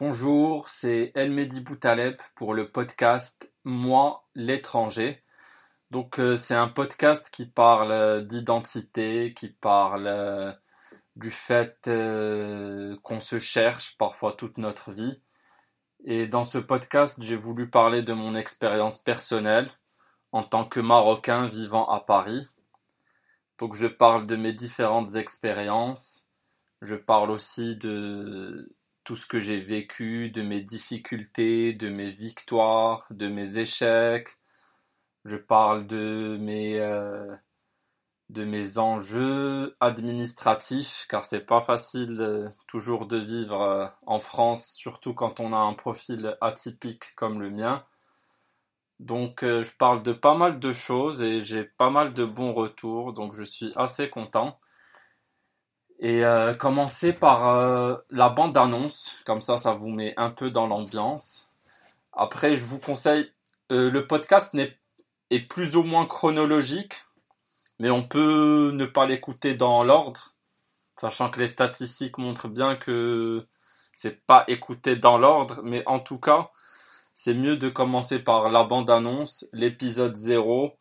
Bonjour, c'est Elmedi Boutaleb pour le podcast Moi l'étranger. Donc euh, c'est un podcast qui parle d'identité, qui parle euh, du fait euh, qu'on se cherche parfois toute notre vie. Et dans ce podcast, j'ai voulu parler de mon expérience personnelle en tant que Marocain vivant à Paris. Donc je parle de mes différentes expériences. Je parle aussi de tout ce que j'ai vécu, de mes difficultés, de mes victoires, de mes échecs. Je parle de mes euh, de mes enjeux administratifs, car c'est pas facile euh, toujours de vivre euh, en France, surtout quand on a un profil atypique comme le mien. Donc je parle de pas mal de choses et j'ai pas mal de bons retours, donc je suis assez content. Et euh, commencer par euh, la bande-annonce, comme ça ça vous met un peu dans l'ambiance. Après je vous conseille, euh, le podcast est plus ou moins chronologique, mais on peut ne pas l'écouter dans l'ordre, sachant que les statistiques montrent bien que c'est pas écouté dans l'ordre, mais en tout cas c'est mieux de commencer par la bande-annonce, l'épisode 0,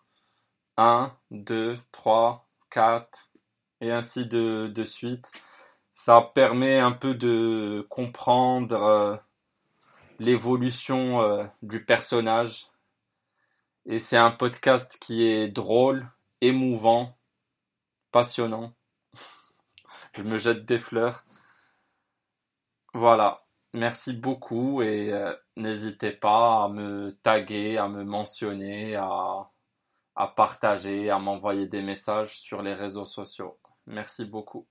1, 2, 3, 4, et ainsi de, de suite. Ça permet un peu de comprendre euh, l'évolution euh, du personnage. Et c'est un podcast qui est drôle, émouvant, passionnant. Je me jette des fleurs. Voilà. Merci beaucoup et euh, n'hésitez pas à me taguer, à me mentionner, à, à partager, à m'envoyer des messages sur les réseaux sociaux. Merci beaucoup.